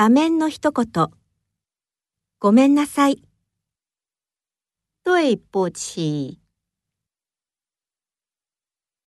画面の一言。ごめんなさい。对不起。